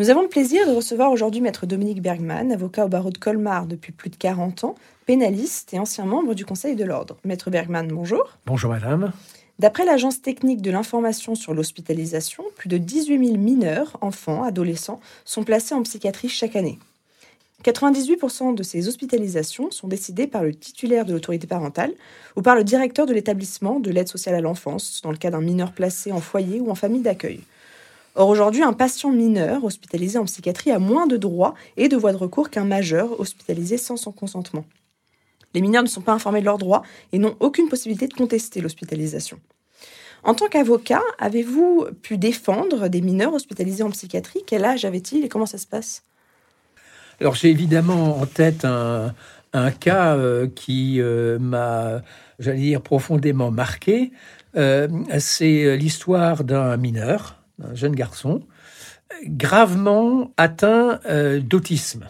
Nous avons le plaisir de recevoir aujourd'hui Maître Dominique Bergman, avocat au barreau de Colmar depuis plus de 40 ans, pénaliste et ancien membre du Conseil de l'Ordre. Maître Bergman, bonjour. Bonjour madame. D'après l'Agence technique de l'information sur l'hospitalisation, plus de 18 000 mineurs, enfants, adolescents, sont placés en psychiatrie chaque année. 98% de ces hospitalisations sont décidées par le titulaire de l'autorité parentale ou par le directeur de l'établissement de l'aide sociale à l'enfance, dans le cas d'un mineur placé en foyer ou en famille d'accueil. Or, aujourd'hui, un patient mineur hospitalisé en psychiatrie a moins de droits et de voies de recours qu'un majeur hospitalisé sans son consentement. Les mineurs ne sont pas informés de leurs droits et n'ont aucune possibilité de contester l'hospitalisation. En tant qu'avocat, avez-vous pu défendre des mineurs hospitalisés en psychiatrie? Quel âge avaient-ils et comment ça se passe? Alors j'ai évidemment en tête un, cas euh, qui euh, m'a, j'allais dire, profondément marqué. Euh, c'est l'histoire d'un mineur un jeune garçon, gravement atteint euh, d'autisme.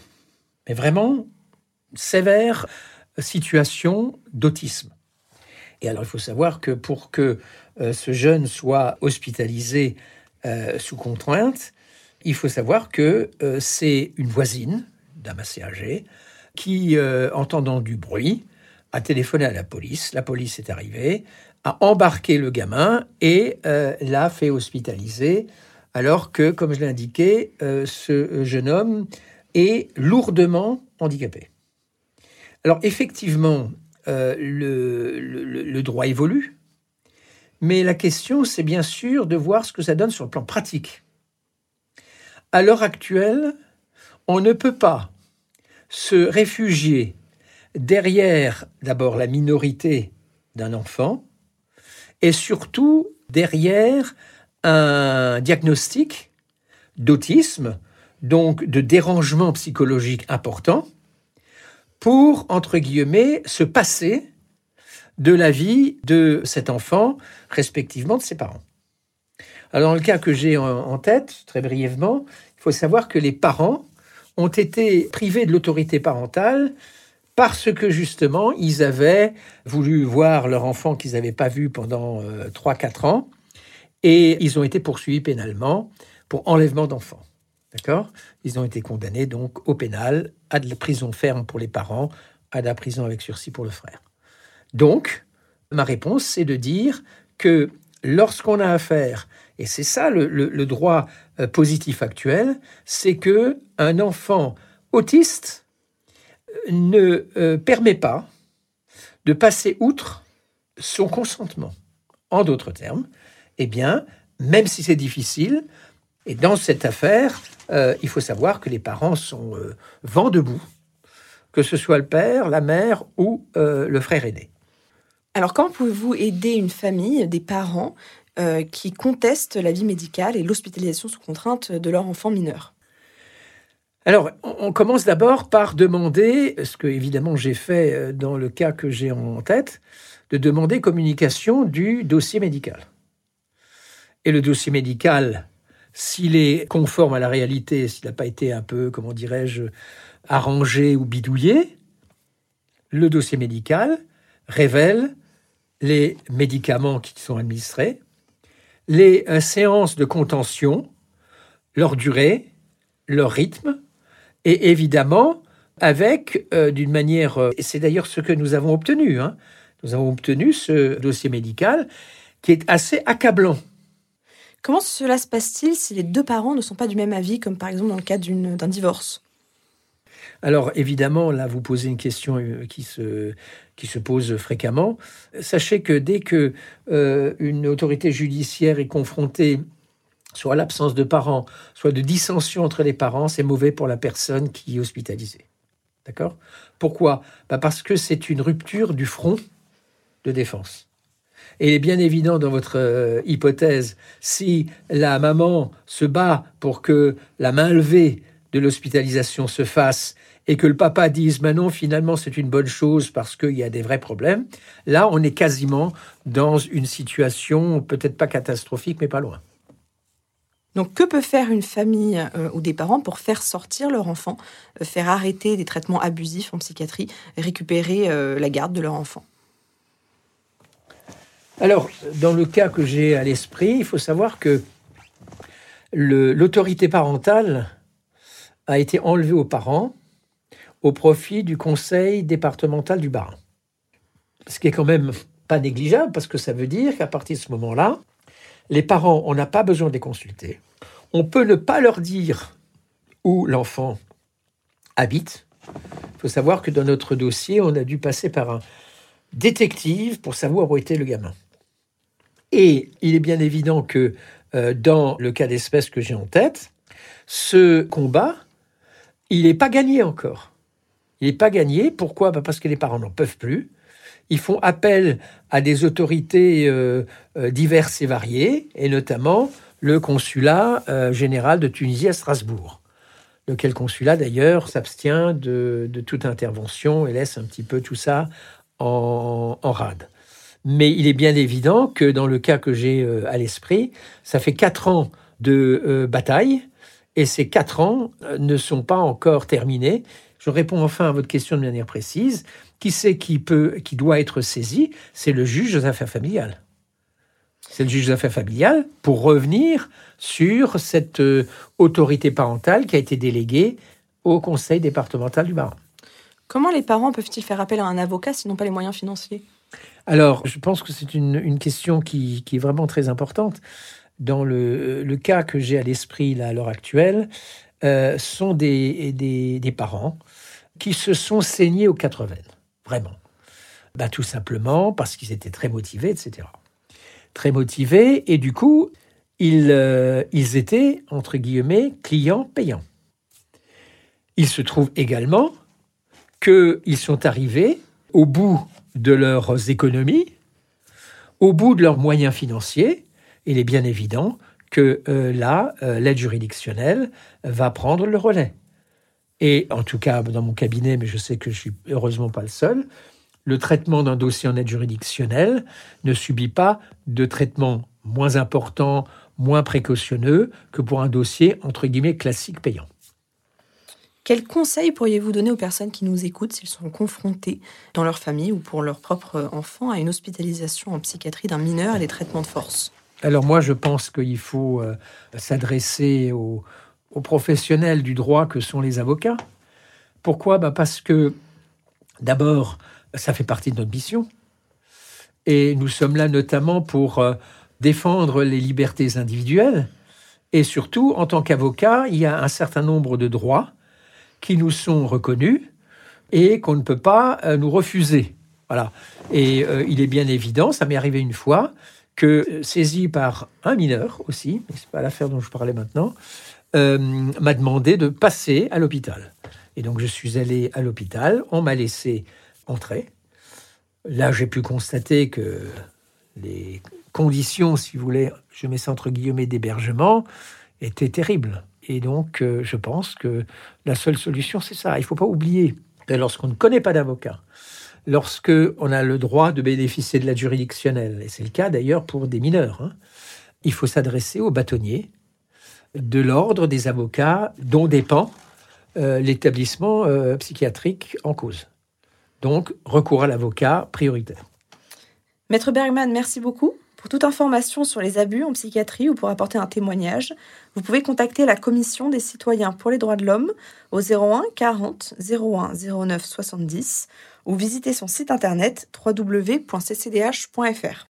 Mais vraiment sévère situation d'autisme. Et alors il faut savoir que pour que euh, ce jeune soit hospitalisé euh, sous contrainte, il faut savoir que c'est une voisine d'un assez âgé qui, entendant du bruit, a téléphoné à la police. La police est arrivée, a embarqué le gamin et euh, l'a fait hospitaliser, alors que, comme je l'ai indiqué, euh, ce jeune homme est lourdement handicapé. Alors effectivement, euh, le, droit évolue, mais la question, c'est bien sûr de voir ce que ça donne sur le plan pratique. À l'heure actuelle, on ne peut pas se réfugier derrière d'abord la minorité d'un enfant, et surtout derrière un diagnostic d'autisme, donc de dérangement psychologique important, pour, entre guillemets, se passer de la vie de cet enfant, respectivement de ses parents. Alors, dans le cas que j'ai en tête, très brièvement, il faut savoir que les parents ont été privés de l'autorité parentale parce que justement, ils avaient voulu voir leur enfant qu'ils n'avaient pas vu pendant 3-4 euh, ans, et ils ont été poursuivis pénalement pour enlèvement d'enfants. D'accord? Ils ont été condamnés donc au pénal, à de la prison ferme pour les parents, à de la prison avec sursis pour le frère. Donc, ma réponse, c'est de dire que lorsqu'on a affaire, et c'est ça le, le droit euh, positif actuel, c'est que un enfant autiste ne euh, permet pas de passer outre son consentement. En d'autres termes, eh bien, même si c'est difficile, et dans cette affaire, euh, il faut savoir que les parents sont euh, vent debout, que ce soit le père, la mère ou le frère aîné. Alors, comment pouvez-vous aider une famille, des parents, qui contestent la vie médicale et l'hospitalisation sous contrainte de leur enfant mineur? Alors, on commence d'abord par demander, ce que évidemment j'ai fait euh, dans le cas que j'ai en tête, de demander communication du dossier médical. Et le dossier médical, s'il est conforme à la réalité, s'il n'a pas été un peu, comment dirais-je, arrangé ou bidouillé, le dossier médical révèle les médicaments qui sont administrés, les euh, séances de contention, leur durée, leur rythme, et évidemment, avec, euh, d'une manière, euh, et c'est d'ailleurs ce que nous avons obtenu, hein, nous avons obtenu ce dossier médical qui est assez accablant. Comment cela se passe-t-il si les deux parents ne sont pas du même avis, comme par exemple dans le cas d'un divorce? Alors évidemment, là, vous posez une question euh, qui se, qui se pose fréquemment. Sachez que dès que une autorité judiciaire est confrontée soit l'absence de parents, soit de dissension entre les parents, c'est mauvais pour la personne qui est hospitalisée. D'accord? Pourquoi? Bah Parce que c'est une rupture du front de défense. Et il est bien évident dans votre euh, hypothèse, si la maman se bat pour que la main levée de l'hospitalisation se fasse et que le papa dise maintenant finalement c'est une bonne chose parce qu'il y a des vrais problèmes, là on est quasiment dans une situation peut-être pas catastrophique mais pas loin. Donc, que peut faire une famille euh, ou des parents pour faire sortir leur enfant, euh, faire arrêter des traitements abusifs en psychiatrie, récupérer euh, la garde de leur enfant? Alors, dans le cas que j'ai à l'esprit, il faut savoir que l'autorité parentale a été enlevé aux parents au profit du conseil départemental du Bas. Ce qui est quand même pas négligeable parce que ça veut dire qu'à partir de ce moment-là, les parents, on n'a pas besoin de les consulter. On peut ne pas leur dire où l'enfant habite. Il faut savoir que dans notre dossier, on a dû passer par un détective pour savoir où était le gamin. Et il est bien évident que euh, dans le cas d'espèce que j'ai en tête, ce combat, il n'est pas gagné encore. Il n'est pas gagné. Pourquoi? Bah, Parce que les parents n'en peuvent plus. Ils font appel à des autorités euh, euh, diverses et variées, et notamment le consulat général de Tunisie à Strasbourg lequel consulat d'ailleurs s'abstient de, toute intervention et laisse un petit peu tout ça en, rade. Mais il est bien évident que dans le cas que j'ai euh, à l'esprit, ça fait quatre ans de euh, bataille et ces quatre ans euh, ne sont pas encore terminés. Je réponds enfin à votre question de manière précise. Qui c'est qui peut, qui doit être saisi? C'est le juge aux affaires familiales. C'est le juge aux affaires familiales pour revenir sur cette autorité parentale qui a été déléguée au conseil départemental du Barin. Comment les parents peuvent-ils faire appel à un avocat s'ils n'ont pas les moyens financiers? Alors, je pense que c'est une, question qui, est vraiment très importante. Dans le, cas que j'ai à l'esprit à l'heure actuelle, euh, sont des, des, parents qui se sont saignés aux quatre veines, vraiment. Bah, tout simplement parce qu'ils étaient très motivés, etc. Très motivés, et du coup, ils, euh, ils étaient, entre guillemets, clients payants. Il se trouve également qu'ils sont arrivés au bout de leurs économies, au bout de leurs moyens financiers. Il est bien évident que euh, là, euh, l'aide juridictionnelle va prendre le relais. Et en tout cas, dans mon cabinet, mais je sais que je suis heureusement pas le seul, le traitement d'un dossier en aide juridictionnelle ne subit pas de traitement moins important, moins précautionneux que pour un dossier entre guillemets classique payant. Quels conseils pourriez-vous donner aux personnes qui nous écoutent s'ils sont confrontés dans leur famille ou pour leur propre enfant à une hospitalisation en psychiatrie d'un mineur et des traitements de force? Alors moi, je pense qu'il faut euh, s'adresser aux, professionnels du droit que sont les avocats. Pourquoi? Bah Parce que d'abord, ça fait partie de notre mission. Et nous sommes là notamment pour euh, défendre les libertés individuelles. Et surtout, en tant qu'avocat, il y a un certain nombre de droits qui nous sont reconnus et qu'on ne peut pas euh, nous refuser. Voilà. Et euh, il est bien évident, ça m'est arrivé une fois, que saisi par un mineur aussi, mais c'est pas l'affaire dont je parlais maintenant, m'a demandé de passer à l'hôpital. Et donc je suis allé à l'hôpital, on m'a laissé entrer. Là, j'ai pu constater que les conditions, si vous voulez, je mets ça entre guillemets, d'hébergement, étaient terribles. Et donc, euh, je pense que la seule solution, c'est ça. Il ne faut pas oublier que lorsqu'on ne connaît pas d'avocat, lorsqu'on a le droit de bénéficier de l'aide juridictionnelle, et c'est le cas d'ailleurs pour des mineurs, hein, il faut s'adresser aux bâtonniers de l'ordre des avocats dont dépend euh, l'établissement euh, psychiatrique en cause. Donc, recours à l'avocat prioritaire. Maître Bergman, merci beaucoup. Pour toute information sur les abus en psychiatrie ou pour apporter un témoignage, vous pouvez contacter la Commission des citoyens pour les droits de l'homme au 01 40 01 09 70 ou visiter son site internet www.ccdh.fr.